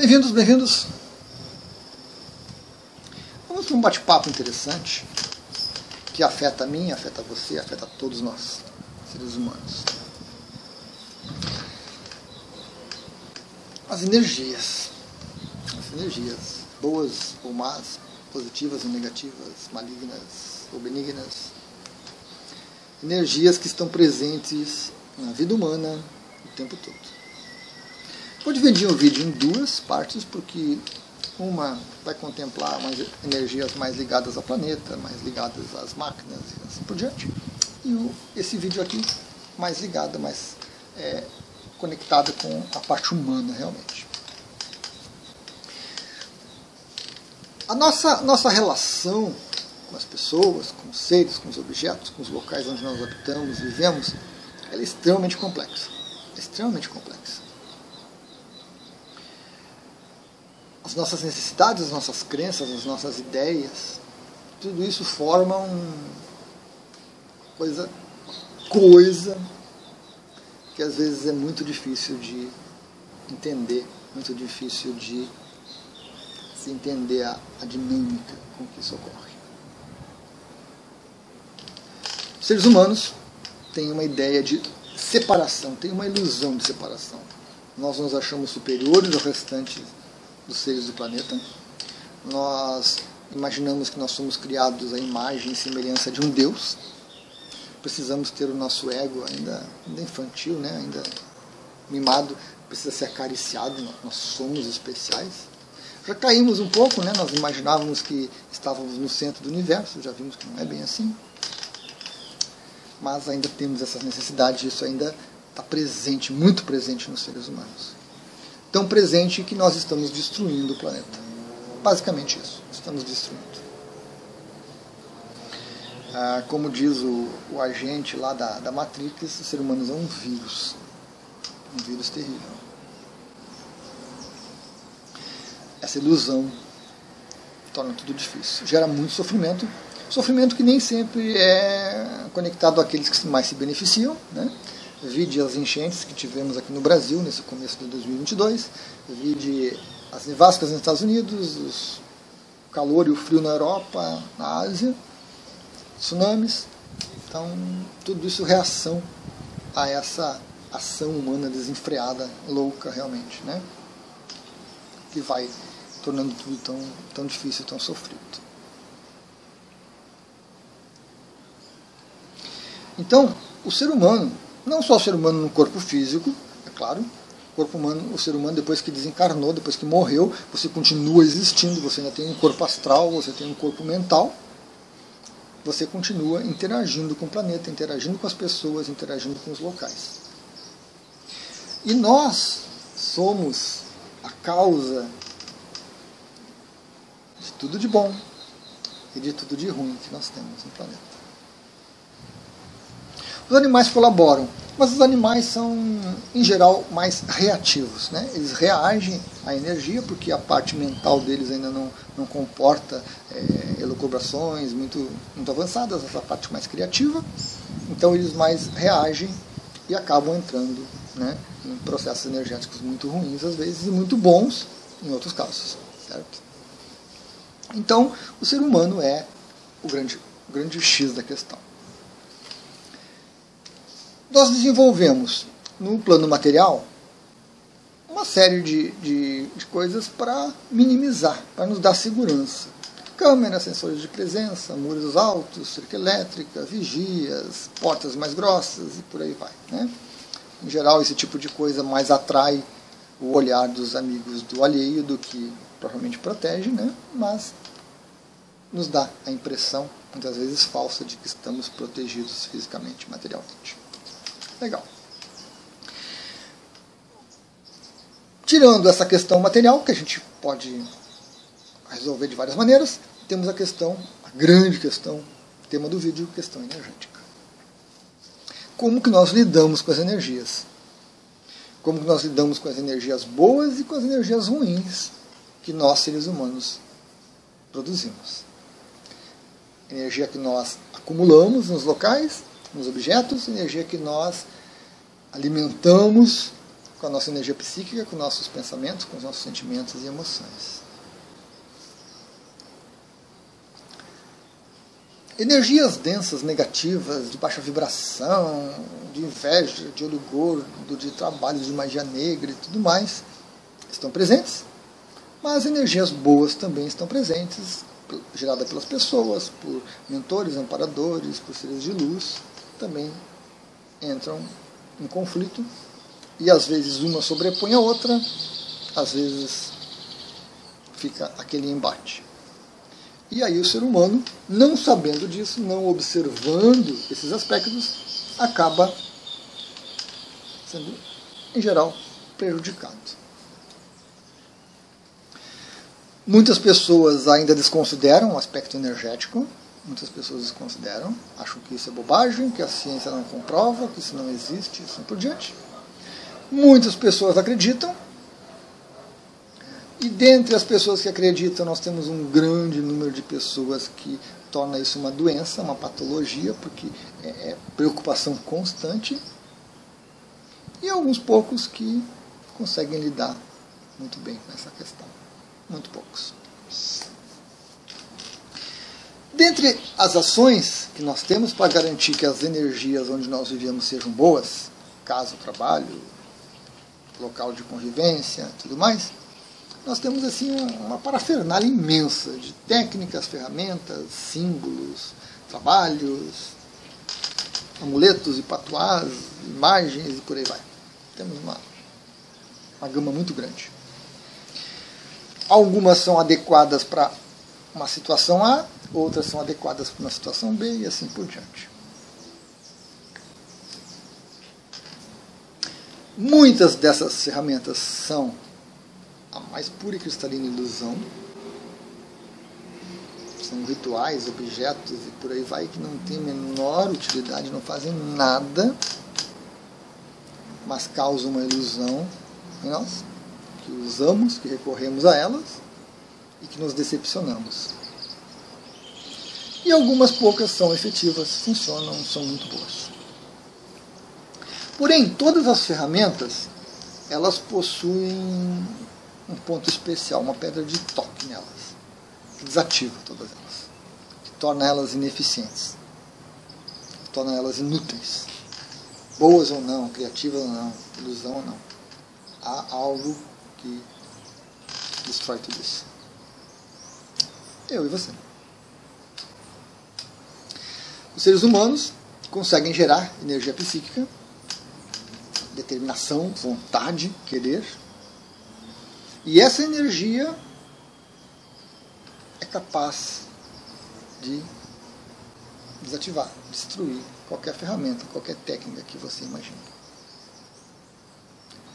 Bem-vindos, bem-vindos. Vamos ter um bate-papo interessante que afeta a mim, afeta você, afeta todos nós, seres humanos. As energias. As energias, boas ou más, positivas ou negativas, malignas ou benignas. Energias que estão presentes na vida humana o tempo todo. Vou dividir o vídeo em duas partes, porque uma vai contemplar mais energias mais ligadas ao planeta, mais ligadas às máquinas e assim por diante. E o, esse vídeo aqui mais ligado, mais é, conectado com a parte humana realmente. A nossa, nossa relação com as pessoas, com os seres, com os objetos, com os locais onde nós habitamos, vivemos, ela é extremamente complexa. Extremamente complexa. As nossas necessidades, as nossas crenças, as nossas ideias, tudo isso forma um coisa coisa que às vezes é muito difícil de entender, muito difícil de se entender a, a dinâmica com que isso ocorre. Os seres humanos têm uma ideia de separação, têm uma ilusão de separação. Nós nos achamos superiores ao restante dos seres do planeta. Nós imaginamos que nós somos criados à imagem e semelhança de um Deus. Precisamos ter o nosso ego ainda, ainda infantil, né? ainda mimado, precisa ser acariciado, nós somos especiais. Já caímos um pouco, né? nós imaginávamos que estávamos no centro do universo, já vimos que não é bem assim. Mas ainda temos essa necessidade, isso ainda está presente, muito presente nos seres humanos tão presente que nós estamos destruindo o planeta. Basicamente isso, estamos destruindo. Ah, como diz o, o, agente lá da, da Matrix, o ser humano é um vírus. Um vírus terrível. Essa ilusão torna tudo difícil. Gera muito sofrimento. Sofrimento que nem sempre é conectado àqueles que mais se beneficiam, né? Vide as enchentes que tivemos aqui no Brasil nesse começo de 2022, vide as nevascas nos Estados Unidos, o calor e o frio na Europa, na Ásia, tsunamis. Então, tudo isso reação a essa ação humana desenfreada, louca realmente, né? Que vai tornando tudo tão, tão difícil, tão sofrido. Então, o ser humano não só o ser humano no corpo físico, é claro, o corpo humano, o ser humano depois que desencarnou, depois que morreu, você continua existindo, você ainda tem um corpo astral, você tem um corpo mental, você continua interagindo com o planeta, interagindo com as pessoas, interagindo com os locais. E nós somos a causa de tudo de bom e de tudo de ruim que nós temos no planeta. Os animais colaboram, mas os animais são, em geral, mais reativos. Né? Eles reagem à energia, porque a parte mental deles ainda não, não comporta é, elucubrações muito, muito avançadas, essa parte mais criativa. Então eles mais reagem e acabam entrando né, em processos energéticos muito ruins, às vezes, e muito bons em outros casos. Certo? Então, o ser humano é o grande, o grande X da questão nós desenvolvemos no plano material uma série de, de, de coisas para minimizar, para nos dar segurança. Câmeras, sensores de presença, muros altos, cerca elétrica, vigias, portas mais grossas e por aí vai. Né? Em geral, esse tipo de coisa mais atrai o olhar dos amigos do alheio do que provavelmente protege, né? mas nos dá a impressão, muitas vezes falsa, de que estamos protegidos fisicamente, materialmente. Legal. Tirando essa questão material, que a gente pode resolver de várias maneiras, temos a questão, a grande questão, tema do vídeo, questão energética. Como que nós lidamos com as energias? Como que nós lidamos com as energias boas e com as energias ruins que nós, seres humanos, produzimos? Energia que nós acumulamos nos locais nos objetos, energia que nós alimentamos com a nossa energia psíquica, com nossos pensamentos, com os nossos sentimentos e emoções. Energias densas, negativas, de baixa vibração, de inveja, de olho gordo, de trabalho de magia negra e tudo mais, estão presentes. Mas energias boas também estão presentes, geradas pelas pessoas, por mentores, amparadores, por seres de luz, também entram em conflito. E às vezes uma sobrepõe a outra, às vezes fica aquele embate. E aí o ser humano, não sabendo disso, não observando esses aspectos, acaba sendo, em geral, prejudicado. Muitas pessoas ainda desconsideram o aspecto energético, muitas pessoas desconsideram, acham que isso é bobagem, que a ciência não comprova, que isso não existe, assim por diante. Muitas pessoas acreditam, e dentre as pessoas que acreditam, nós temos um grande número de pessoas que torna isso uma doença, uma patologia, porque é, é preocupação constante. E alguns poucos que conseguem lidar muito bem com essa questão. Muito poucos. Dentre as ações que nós temos para garantir que as energias onde nós vivemos sejam boas, casa, trabalho, local de convivência, tudo mais, nós temos assim uma parafernália imensa de técnicas, ferramentas, símbolos, trabalhos, amuletos e patuás, imagens e por aí vai. Temos uma, uma gama muito grande. Algumas são adequadas para uma situação A, outras são adequadas para uma situação B e assim por diante. Muitas dessas ferramentas são a mais pura e cristalina ilusão. São rituais, objetos e por aí vai que não tem menor utilidade, não fazem nada, mas causam uma ilusão em nós, que usamos, que recorremos a elas e que nos decepcionamos. E algumas poucas são efetivas, funcionam, são muito boas. Porém, todas as ferramentas, elas possuem um ponto especial, uma pedra de toque nelas, que desativa todas elas, que torna elas ineficientes, que torna elas inúteis, boas ou não, criativas ou não, ilusão ou não. Há algo que destrói tudo isso. Eu e você. Os seres humanos conseguem gerar energia psíquica, determinação, vontade, querer, e essa energia é capaz de desativar, destruir qualquer ferramenta, qualquer técnica que você imagine.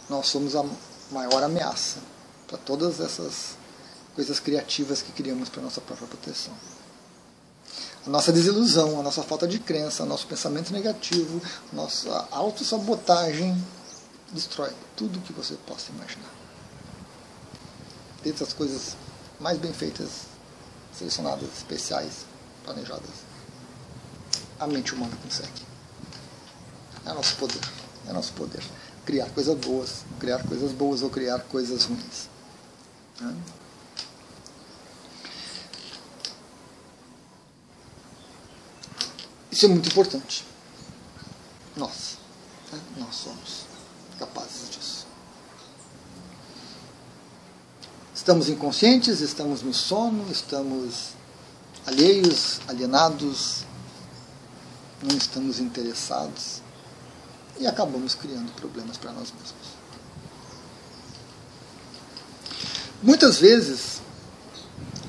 Nós somos a maior ameaça para todas essas coisas criativas que criamos para nossa própria proteção. A nossa desilusão, a nossa falta de crença, o nosso pensamento negativo, a nossa autossabotagem destrói tudo que você possa imaginar dentre as coisas mais bem feitas, selecionadas, especiais, planejadas, a mente humana consegue. É nosso poder. É nosso poder. Criar coisas boas, criar coisas boas ou criar coisas ruins. Né? Isso é muito importante. Nós. Né? Nós somos capazes disso. Estamos inconscientes, estamos no sono, estamos alheios, alienados, não estamos interessados e acabamos criando problemas para nós mesmos. Muitas vezes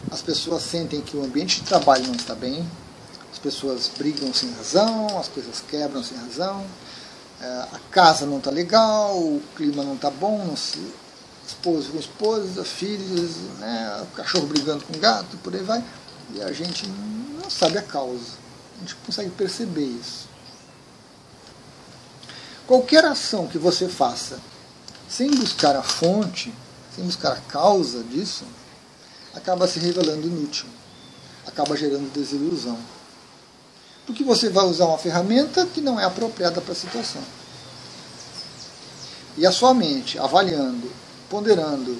as pessoas sentem que o ambiente de trabalho não está bem, as pessoas brigam sem razão, as coisas quebram sem razão, eh, a casa não está legal, o clima não está bom, não se esposo com esposa, filhos, né, o cachorro brigando com o gato, por aí vai. E a gente não sabe a causa. A gente consegue perceber isso. Qualquer ação que você faça sem buscar a fonte, sem buscar a causa disso, acaba se revelando inútil, acaba gerando desilusão. Porque você vai usar uma ferramenta que não é apropriada para a situação. e a sua mente avaliando, ponderando,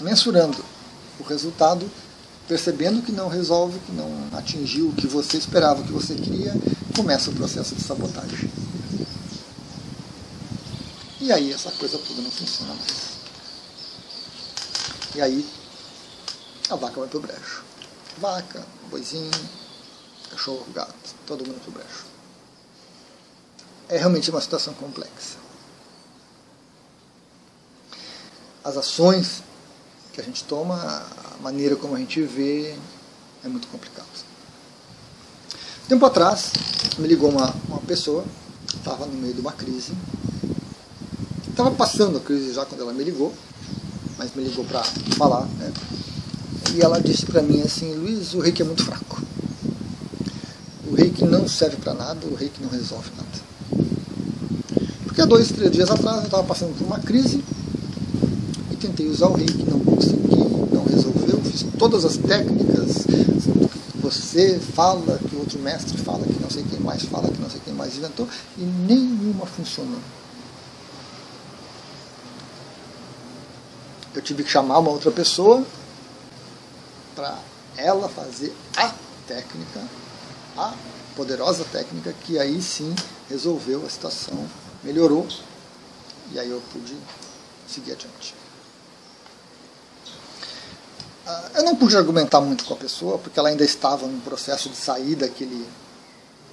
mensurando o resultado, percebendo que não resolve, que não atingiu o que você esperava, o que você queria, começa o processo de sabotagem. E aí essa coisa toda não funciona mais. E aí a vaca vai pro brejo. Vaca, boizinho, cachorro, gato, todo mundo pro brejo. É realmente uma situação complexa. As ações que a gente toma, a maneira como a gente vê, é muito complicado. Tempo atrás, me ligou uma, uma pessoa, estava no meio de uma crise, estava passando a crise já quando ela me ligou, mas me ligou para falar, né? E ela disse para mim assim, Luiz, o reiki é muito fraco. O reiki não serve para nada, o reiki não resolve nada. Porque há dois, três dias atrás eu estava passando por uma crise e tentei usar o reiki, não consegui, não resolveu, fiz todas as técnicas que você fala, que outro mestre fala, que não sei quem mais fala, que não sei quem mais inventou, e nenhuma funcionou. eu tive que chamar uma outra pessoa para ela fazer a técnica, a poderosa técnica que aí sim resolveu a situação, melhorou e aí eu pude seguir adiante. Ah, eu não pude argumentar muito com a pessoa porque ela ainda estava num processo de sair daquele,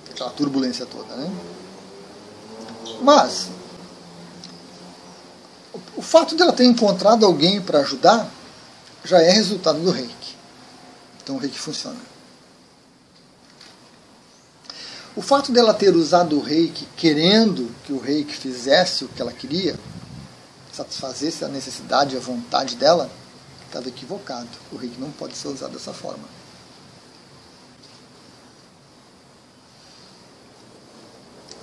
daquela turbulência toda, né? Mas o fato dela ter encontrado alguém para ajudar já é resultado do reiki. Então o reiki funciona. O fato dela ter usado o reiki querendo que o reiki fizesse o que ela queria, satisfazesse a necessidade e a vontade dela, estava equivocado. O reiki não pode ser usado dessa forma.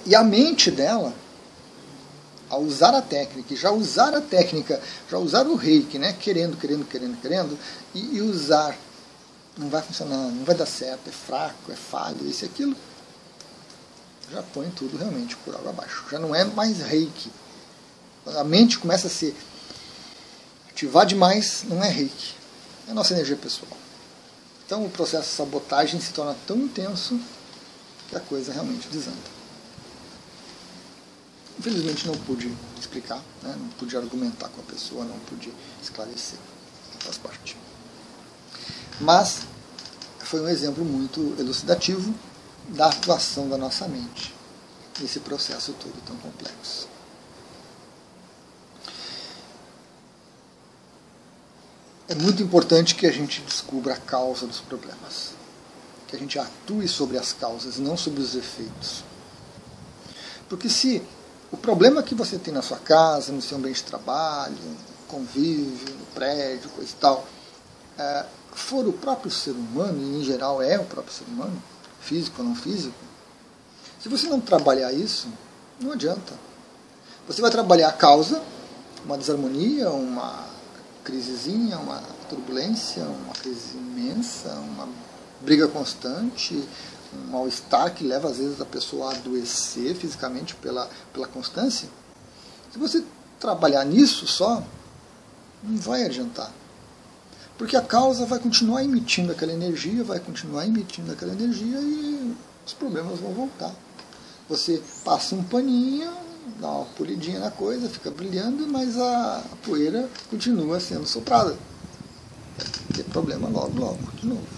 E a mente dela a usar a técnica, já usar a técnica, já usar o reiki, né? querendo, querendo, querendo, querendo, e, e usar, não vai funcionar, não vai dar certo, é fraco, é falho, isso e aquilo, já põe tudo realmente por água abaixo. Já não é mais reiki. A mente começa a se ativar demais, não é reiki, é a nossa energia pessoal. Então o processo de sabotagem se torna tão intenso que a coisa realmente desanda. Infelizmente não pude explicar, né? não pude argumentar com a pessoa, não pude esclarecer. Faz parte. Mas foi um exemplo muito elucidativo da atuação da nossa mente nesse processo todo tão complexo. É muito importante que a gente descubra a causa dos problemas, que a gente atue sobre as causas, não sobre os efeitos. Porque se o problema que você tem na sua casa, no seu ambiente de trabalho, convívio, no prédio, coisa e tal, é, for o próprio ser humano, e em geral é o próprio ser humano, físico ou não físico, se você não trabalhar isso, não adianta. Você vai trabalhar a causa, uma desarmonia, uma crisezinha, uma turbulência, uma crise imensa, uma briga constante, um mal-estar que leva às vezes a pessoa a adoecer fisicamente pela, pela constância, se você trabalhar nisso só, não vai adiantar. Porque a causa vai continuar emitindo aquela energia, vai continuar emitindo aquela energia e os problemas vão voltar. Você passa um paninho, dá uma polidinha na coisa, fica brilhando, mas a poeira continua sendo soprada. Vai problema logo, logo, de novo.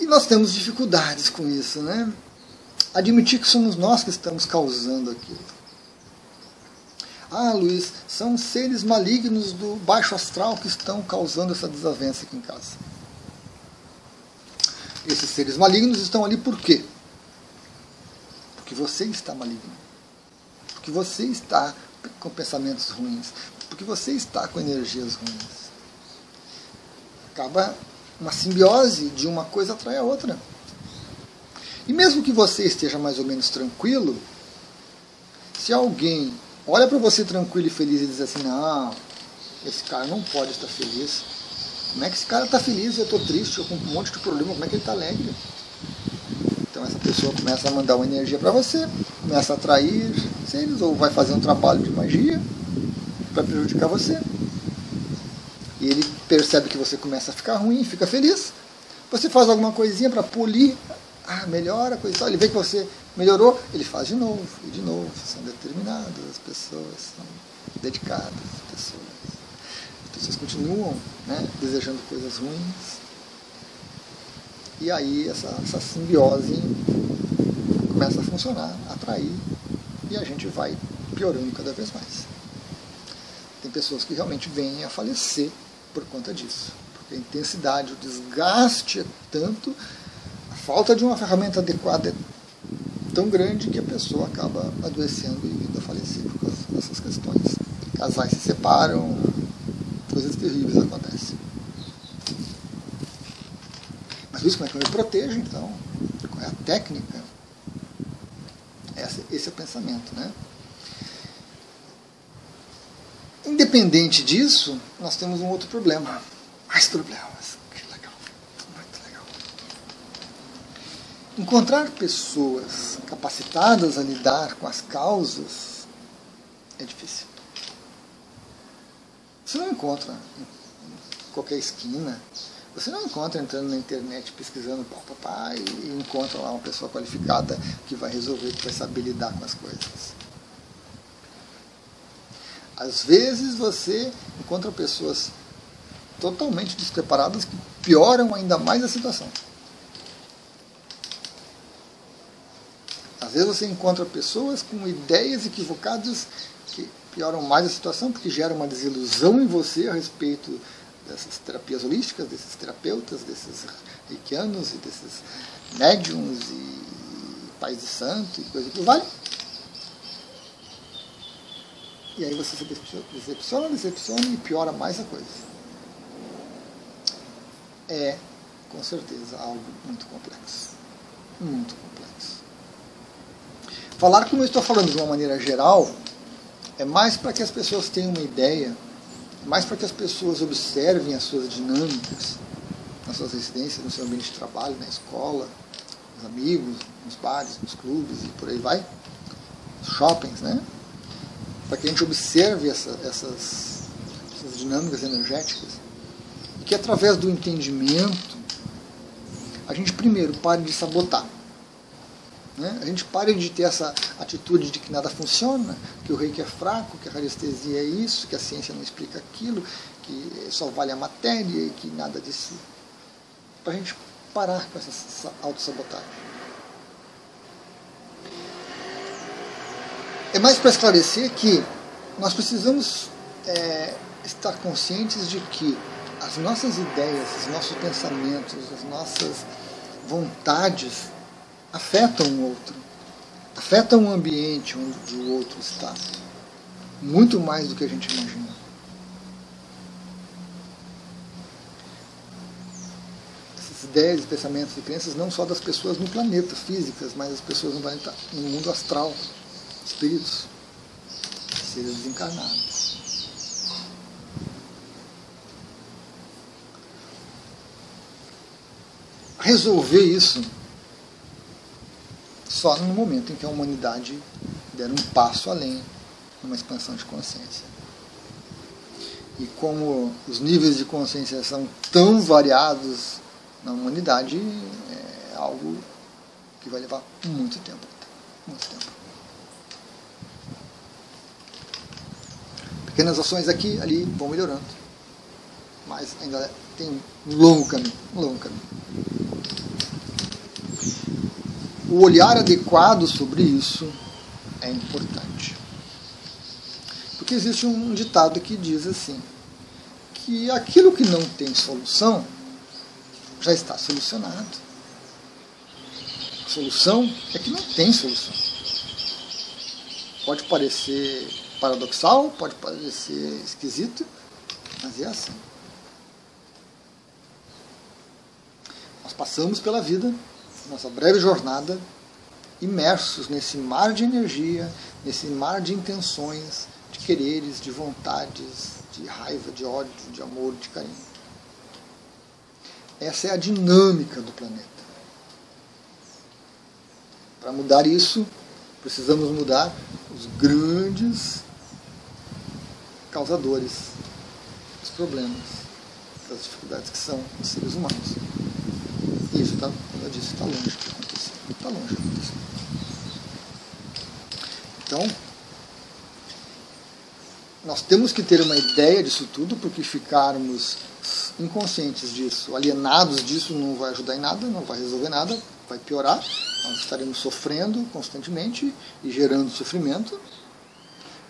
E nós temos dificuldades com isso, né? Admitir que somos nós que estamos causando aquilo. Ah, Luiz, são seres malignos do baixo astral que estão causando essa desavença aqui em casa. Esses seres malignos estão ali por quê? Porque você está maligno. Porque você está com pensamentos ruins. Porque você está com energias ruins. Acaba uma simbiose de uma coisa atrai a outra. E mesmo que você esteja mais ou menos tranquilo, se alguém olha para você tranquilo e feliz e diz assim: Não, esse cara não pode estar feliz. Como é que esse cara está feliz? Eu estou triste, eu com um monte de problema. Como é que ele está alegre? Então essa pessoa começa a mandar uma energia para você, começa a atrair seres, ou vai fazer um trabalho de magia para prejudicar você. E ele percebe que você começa a ficar ruim, fica feliz. Você faz alguma coisinha para polir, ah, melhora a coisa. Ele vê que você melhorou, ele faz de novo, e de novo. São determinadas as pessoas, são dedicadas as pessoas. As pessoas continuam né, desejando coisas ruins, e aí essa, essa simbiose começa a funcionar, a atrair, e a gente vai piorando cada vez mais. Tem pessoas que realmente vêm a falecer por conta disso. Porque a intensidade, o desgaste é tanto, a falta de uma ferramenta adequada é tão grande que a pessoa acaba adoecendo e vindo a falecer por causa dessas questões. Casais se separam, coisas terríveis acontecem. Mas isso como é que eu me protejo, então? Qual é a técnica? Esse, esse é o pensamento, né? Independente disso, nós temos um outro problema. Mais problemas. Que legal. Muito legal. Encontrar pessoas capacitadas a lidar com as causas é difícil. Você não encontra em qualquer esquina você não encontra entrando na internet pesquisando pá, pá, pá, e encontra lá uma pessoa qualificada que vai resolver, que vai saber lidar com as coisas. Às vezes você encontra pessoas totalmente despreparadas que pioram ainda mais a situação. Vezes você encontra pessoas com ideias equivocadas que pioram mais a situação porque geram uma desilusão em você a respeito dessas terapias holísticas, desses terapeutas, desses reikianos e desses médiums e pais de santo e coisa que vale. E aí você se decepciona, decepciona e piora mais a coisa. É, com certeza, algo muito complexo. Muito complexo. Falar como eu estou falando de uma maneira geral é mais para que as pessoas tenham uma ideia mais para que as pessoas observem as suas dinâmicas nas suas residências, no seu ambiente de trabalho, na escola, nos amigos, nos bares, nos clubes e por aí vai, shoppings, né? Para que a gente observe essa, essas, essas dinâmicas energéticas e que através do entendimento a gente primeiro pare de sabotar né? A gente pare de ter essa atitude de que nada funciona, que o reiki é fraco, que a radiestesia é isso, que a ciência não explica aquilo, que só vale a matéria e que nada disso. Para a gente parar com essa autossabotagem. É mais para esclarecer que nós precisamos é, estar conscientes de que as nossas ideias, os nossos pensamentos, as nossas vontades afetam o outro, afetam o ambiente onde o outro está, muito mais do que a gente imagina. Essas ideias, pensamentos e crenças não só das pessoas no planeta, físicas, mas das pessoas no planeta, no mundo astral, espíritos, seres desencarnados. Resolver isso só no momento em que a humanidade der um passo além numa expansão de consciência. E como os níveis de consciência são tão variados na humanidade, é algo que vai levar muito tempo. Muito tempo. Pequenas ações aqui, ali, vão melhorando. Mas ainda tem um longo caminho, um longo caminho o olhar adequado sobre isso é importante. Porque existe um ditado que diz assim: que aquilo que não tem solução já está solucionado. Solução é que não tem solução. Pode parecer paradoxal, pode parecer esquisito, mas é assim. Nós passamos pela vida nossa breve jornada, imersos nesse mar de energia, nesse mar de intenções, de quereres, de vontades, de raiva, de ódio, de amor, de carinho. Essa é a dinâmica do planeta. Para mudar isso, precisamos mudar os grandes causadores dos problemas, das dificuldades que são os seres humanos. Isso, tá, eu disse, está longe de acontecer. Está longe de acontecer. Então, nós temos que ter uma ideia disso tudo, porque ficarmos inconscientes disso, alienados disso, não vai ajudar em nada, não vai resolver nada, vai piorar. Nós estaremos sofrendo constantemente e gerando sofrimento.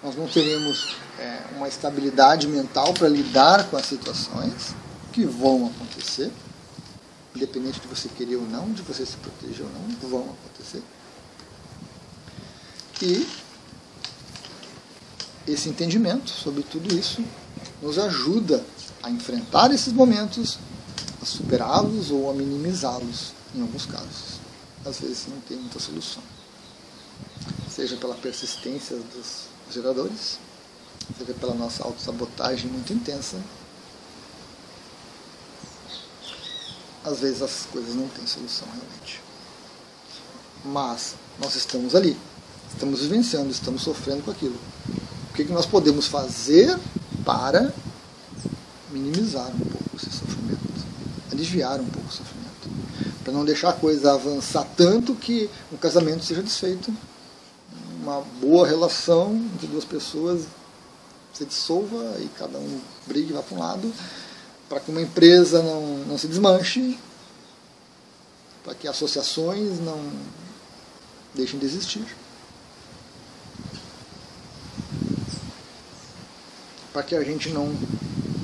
Nós não teremos é, uma estabilidade mental para lidar com as situações que vão acontecer, independente de você querer ou não, de você se proteger ou não, vão acontecer. E esse entendimento sobre tudo isso nos ajuda a enfrentar esses momentos, a superá-los ou a minimizá-los em alguns casos. Às vezes não tem muita solução. Seja pela persistência dos geradores, seja pela nossa autossabotagem muito intensa. Às vezes as coisas não têm solução realmente. Mas nós estamos ali, estamos vivenciando, estamos sofrendo com aquilo. Que, que nós podemos fazer para minimizar um pouco esse sofrimento, aliviar um pouco o sofrimento, para não deixar a coisa avançar tanto que o casamento seja desfeito, uma boa relação entre duas pessoas se dissolva e cada um brigue vá para um lado, para que uma empresa não, não se desmanche, para que associações não deixem de existir. para que a gente não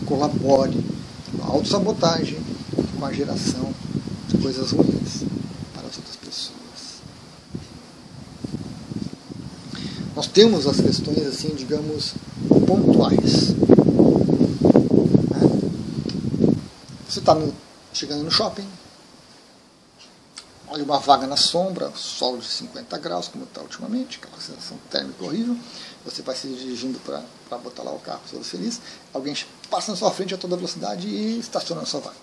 colabore com a autossabotagem, com a geração de coisas ruins para as outras pessoas. Nós temos as questões assim, digamos, pontuais. Né? Você está chegando no shopping, olha uma vaga na sombra, sol de 50 graus, como está ultimamente, aquela sensação térmica horrível você vai se dirigindo para botar lá o carro, todo feliz, alguém passa na sua frente a toda velocidade e estaciona na sua vaga.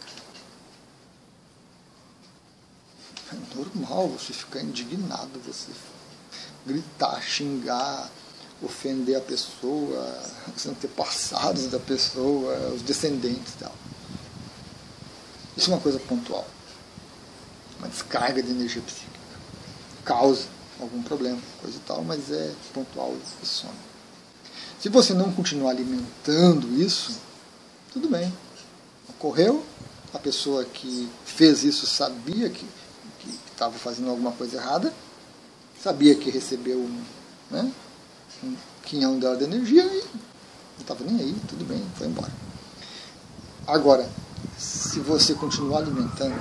É normal você ficar indignado, você gritar, xingar, ofender a pessoa, os antepassados da pessoa, os descendentes dela. Isso é uma coisa pontual. Uma descarga de energia psíquica. Causa algum problema, coisa e tal, mas é pontual e some. Se você não continuar alimentando isso, tudo bem. Ocorreu, a pessoa que fez isso sabia que estava fazendo alguma coisa errada, sabia que recebeu né, um quinhão dela de energia e não estava nem aí, tudo bem, foi embora. Agora, se você continuar alimentando,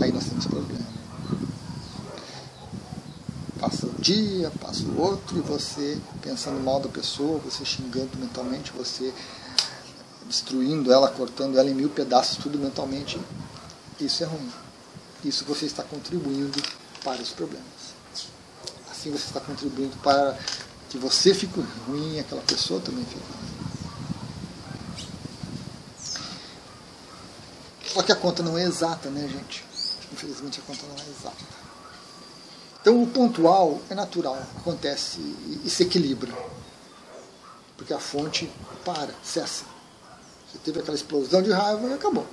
aí nós temos problema passa um dia, passa o outro, e você pensando mal da pessoa, você xingando mentalmente, você destruindo ela, cortando ela em mil pedaços, tudo mentalmente. Isso é ruim. Isso você está contribuindo para os problemas. Assim você está contribuindo para que você fique ruim aquela pessoa também fique ruim. Só que a conta não é exata, né, gente? Infelizmente a conta não é exata. Então o pontual é natural, acontece e, se equilibra. Porque a fonte para, cessa. Você teve aquela explosão de raiva e acabou.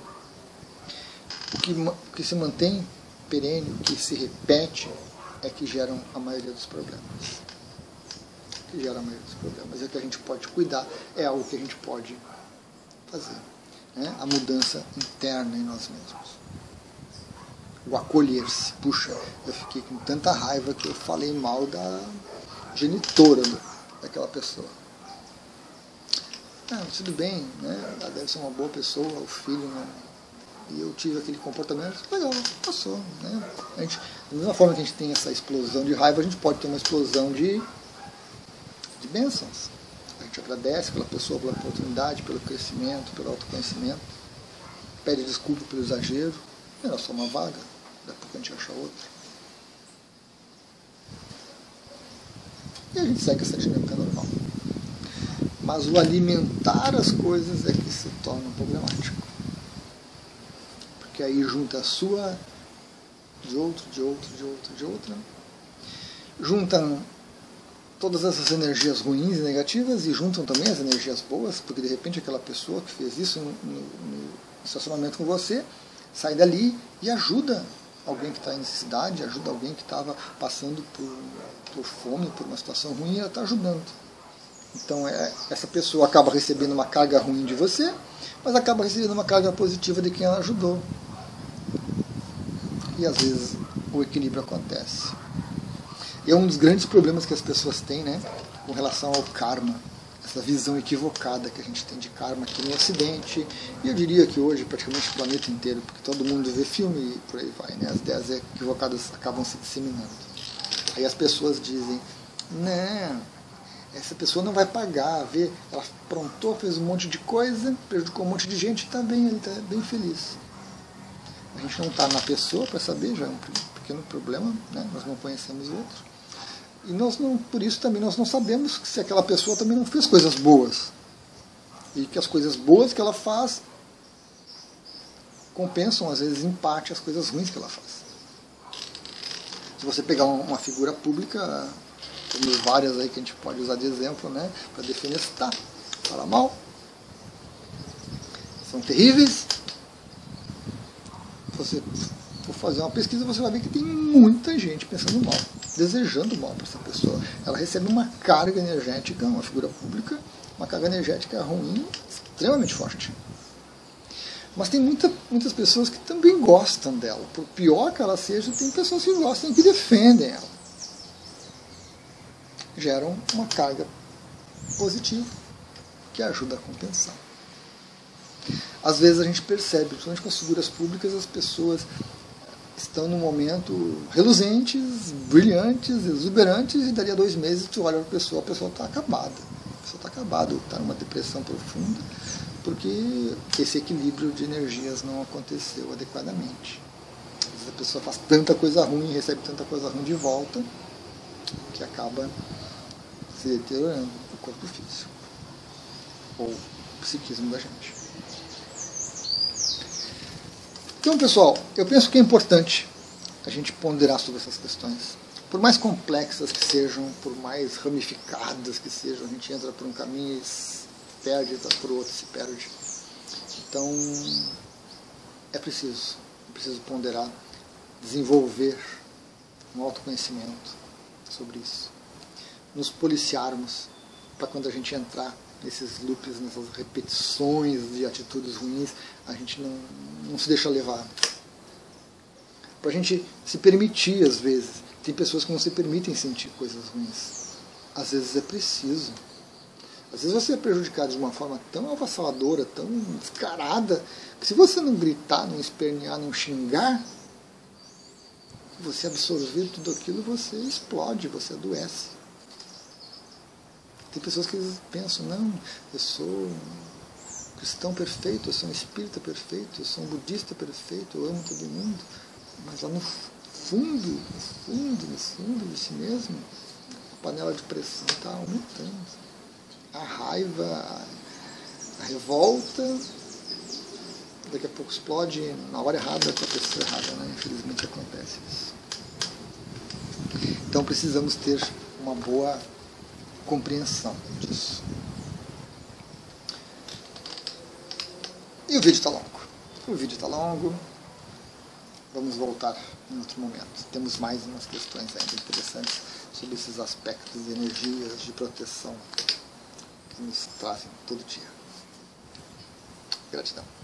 O que, o que se mantém perene, o que se repete, é que geram a maioria dos problemas. O que gera a maioria dos problemas. É que a gente pode cuidar, é algo que a gente pode fazer. Né? A mudança interna em nós mesmos o acolher-se. Puxa, eu fiquei com tanta raiva que eu falei mal da genitora daquela pessoa. Ah, tudo bem, né? Ela deve ser uma boa pessoa, o filho não. E eu tive aquele comportamento, legal, passou. Né? A gente, da mesma forma que a gente tem essa explosão de raiva, a gente pode ter uma explosão de, de bênçãos. Gente agradece pela pessoa, pela oportunidade, pelo crescimento, pelo autoconhecimento. Pede desculpa pelo exagero. Era só uma vaga daqui a pouco a gente acha outro. E a gente segue essa dinâmica normal. Mas o alimentar as coisas é que se torna problemático. Porque aí junta a sua, de outro, de outro, de outro, de outra, juntam todas essas energias ruins e negativas e juntam também as energias boas, porque de repente aquela pessoa que fez isso no, no, no estacionamento com você sai dali e ajuda alguém que está em necessidade, ajuda alguém que estava passando por, por fome, por uma situação ruim, ela está ajudando. Então é, essa pessoa acaba recebendo uma carga ruim de você, mas acaba recebendo uma carga positiva de quem ela ajudou. E às vezes o equilíbrio acontece. E é um dos grandes problemas que as pessoas têm, né, com relação ao karma. Essa visão equivocada que a gente tem de karma aqui no Ocidente. E eu diria que hoje, praticamente o planeta inteiro, porque todo mundo vê filme e por aí vai, né? As ideias equivocadas acabam se disseminando. Aí as pessoas dizem, não, essa pessoa não vai pagar, vê, ela aprontou, fez um monte de coisa, prejudicou um monte de gente, está bem, ele está bem feliz. A gente não está na pessoa para saber, já é um pequeno problema, né? nós não conhecemos outro. E nós não, por isso também nós não sabemos se aquela pessoa também não fez coisas boas. E que as coisas boas que ela faz compensam, às vezes, em parte, as coisas ruins que ela faz. Se você pegar uma figura pública, temos várias aí que a gente pode usar de exemplo, né, para definir se está, fala mal, são terríveis. Você for fazer uma pesquisa, você vai ver que tem muita gente pensando mal, desejando mal para essa pessoa. Ela recebe uma carga energética, uma figura pública, uma carga energética ruim, extremamente forte. Mas tem muita, muitas pessoas que também gostam dela. Por pior que ela seja, tem pessoas que gostam e que defendem ela. Geram uma carga positiva que ajuda a compensar. Às vezes a gente percebe, principalmente com as figuras públicas, as pessoas estão num momento reluzentes, brilhantes, exuberantes, e daria dois meses tu olha para a pessoa, a pessoa está acabada. A pessoa está acabada, está numa depressão profunda, porque esse equilíbrio de energias não aconteceu adequadamente. Às vezes a pessoa faz tanta coisa ruim, recebe tanta coisa ruim de volta, que acaba se deteriorando o corpo físico ou o psiquismo da gente. Então, pessoal, eu penso que é importante a gente ponderar sobre essas questões. Por mais complexas que sejam, por mais ramificadas que sejam, a gente entra por um caminho e se perde, entra por outro se perde. Então, é preciso, é preciso ponderar, desenvolver um autoconhecimento sobre isso. Nos policiarmos para quando a gente entrar nesses loops, nessas repetições de atitudes ruins, a gente não, não se deixa levar. Para a gente se permitir, às vezes. Tem pessoas que não se permitem sentir coisas ruins. Às vezes é preciso. Às vezes você é prejudicado de uma forma tão avassaladora, tão descarada, que se você não gritar, não espernear, não xingar, você absorver tudo aquilo, você explode, você adoece. Tem pessoas que pensam, não, eu sou cristão perfeito, eu sou um espírita perfeito, eu sou um budista perfeito, eu amo todo mundo. Mas lá no fundo, no fundo, no fundo de si mesmo, a panela de pressão está aumentando. A raiva, a revolta, daqui a pouco explode na hora errada com a pessoa errada, né? Infelizmente acontece isso. Então precisamos ter uma boa compreensão disso. E o vídeo está longo. O vídeo está longo. Vamos voltar em outro momento. Temos mais umas questões ainda interessantes sobre esses aspectos de energias de proteção que nos trazem todo dia. Gratidão.